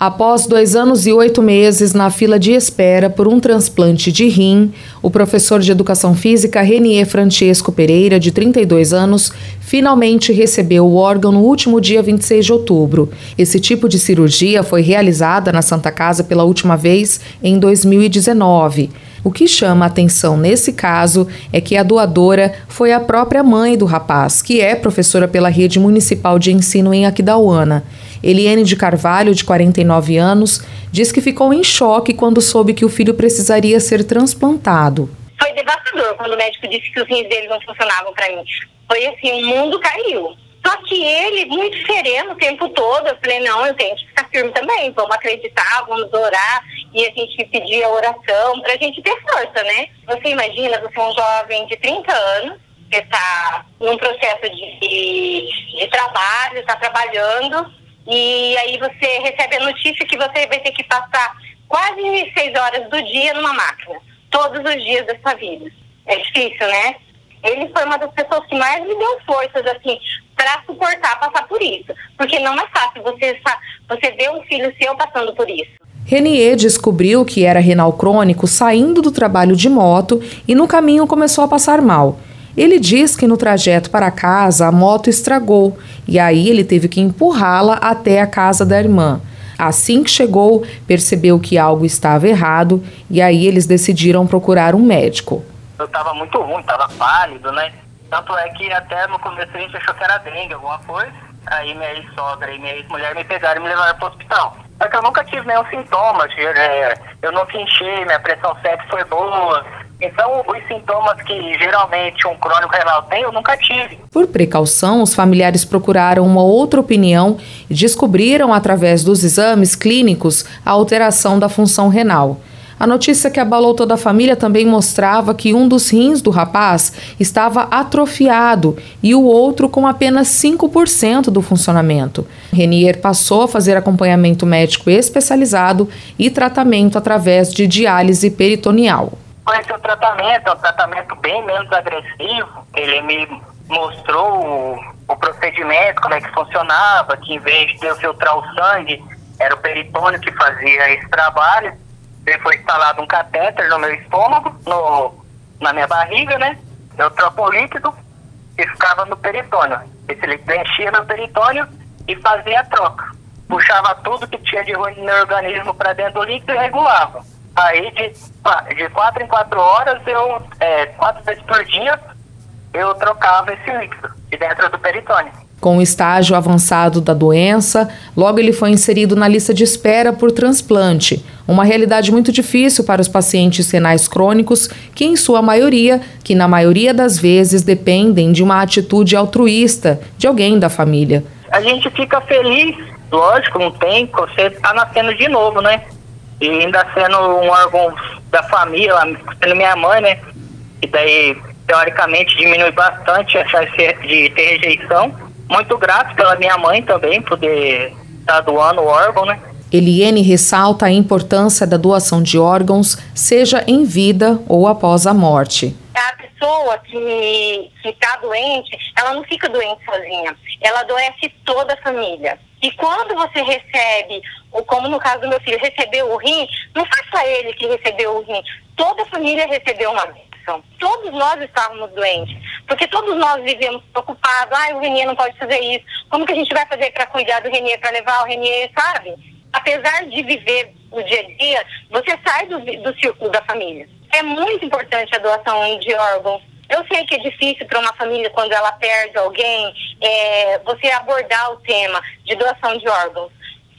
Após dois anos e oito meses na fila de espera por um transplante de rim, o professor de educação física Renier Francesco Pereira, de 32 anos, finalmente recebeu o órgão no último dia 26 de outubro. Esse tipo de cirurgia foi realizada na Santa Casa pela última vez em 2019. O que chama a atenção nesse caso é que a doadora foi a própria mãe do rapaz, que é professora pela rede municipal de ensino em Aquidauana. Eliane de Carvalho, de 49 anos, diz que ficou em choque quando soube que o filho precisaria ser transplantado. Foi devastador quando o médico disse que os rins dele não funcionavam para mim. Foi assim, o mundo caiu. Só que ele, muito sereno o tempo todo, eu falei, não, eu tenho que ficar firme também, vamos acreditar, vamos orar. E a gente pedia oração para a gente ter força, né? Você imagina, você é um jovem de 30 anos, você está num processo de, de trabalho, está trabalhando, e aí você recebe a notícia que você vai ter que passar quase seis horas do dia numa máquina, todos os dias da sua vida. É difícil, né? Ele foi uma das pessoas que mais me deu forças, assim, para suportar passar por isso. Porque não é fácil você, você ver um filho seu passando por isso. Renier descobriu que era renal crônico saindo do trabalho de moto e no caminho começou a passar mal. Ele diz que no trajeto para casa a moto estragou e aí ele teve que empurrá-la até a casa da irmã. Assim que chegou, percebeu que algo estava errado e aí eles decidiram procurar um médico. Eu estava muito ruim, estava pálido, né? Tanto é que até no começo a gente achou que era dengue, alguma coisa. Aí minha ex-sogra e minha ex-mulher me pegaram e me levaram para o hospital. Só que eu nunca tive nenhum sintoma, é, eu não senti, minha pressão sempre foi boa, então, os sintomas que geralmente um crônico renal tem, eu nunca tive. Por precaução, os familiares procuraram uma outra opinião e descobriram, através dos exames clínicos, a alteração da função renal. A notícia que abalou toda a família também mostrava que um dos rins do rapaz estava atrofiado e o outro com apenas 5% do funcionamento. Renier passou a fazer acompanhamento médico especializado e tratamento através de diálise peritoneal conheci o tratamento, é um tratamento bem menos agressivo. Ele me mostrou o, o procedimento, como é que funcionava, que em vez de eu filtrar o sangue, era o peritônio que fazia esse trabalho. Foi instalado um catéter no meu estômago, no, na minha barriga, né? Eu troco um líquido e ficava no peritônio. Esse líquido enchia meu peritônio e fazia a troca. Puxava tudo que tinha de ruim no meu organismo para dentro do líquido e regulava. Aí de, de quatro em quatro horas, eu, é, quatro vezes por dia, eu trocava esse líquido de dentro do peritônio. Com o estágio avançado da doença, logo ele foi inserido na lista de espera por transplante, uma realidade muito difícil para os pacientes renais crônicos, que em sua maioria, que na maioria das vezes dependem de uma atitude altruísta de alguém da família. A gente fica feliz, lógico, não tem, você está nascendo de novo, né? E ainda sendo um órgão da família, sendo minha mãe, né? E daí, teoricamente, diminui bastante a chance de ter rejeição. Muito grato pela minha mãe também, poder estar tá doando o órgão, né? Eliene ressalta a importância da doação de órgãos, seja em vida ou após a morte. A pessoa que está doente, ela não fica doente sozinha, ela adoece toda a família. E quando você recebe, ou como no caso do meu filho, recebeu o rim, não foi só ele que recebeu o rim, toda a família recebeu uma bênção. Todos nós estávamos doentes, porque todos nós vivemos preocupados, ah, o Renier não pode fazer isso, como que a gente vai fazer para cuidar do Renier, para levar o Renier, sabe? Apesar de viver o dia a dia, você sai do, do círculo da família. É muito importante a doação de órgãos eu sei que é difícil para uma família, quando ela perde alguém, é, você abordar o tema de doação de órgãos.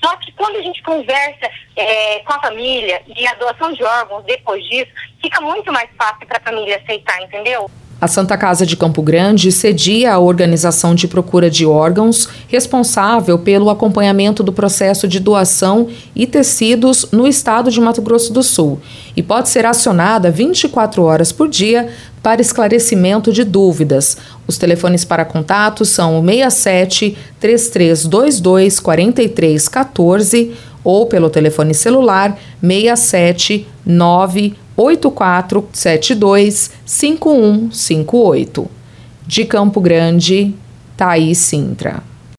Só que quando a gente conversa é, com a família e a doação de órgãos depois disso, fica muito mais fácil para a família aceitar, entendeu? A Santa Casa de Campo Grande cedia a organização de procura de órgãos responsável pelo acompanhamento do processo de doação e tecidos no estado de Mato Grosso do Sul e pode ser acionada 24 horas por dia para esclarecimento de dúvidas. Os telefones para contato são o 67 3322 4314 ou pelo telefone celular 67 98472 5158. De Campo Grande, Thaís Sintra.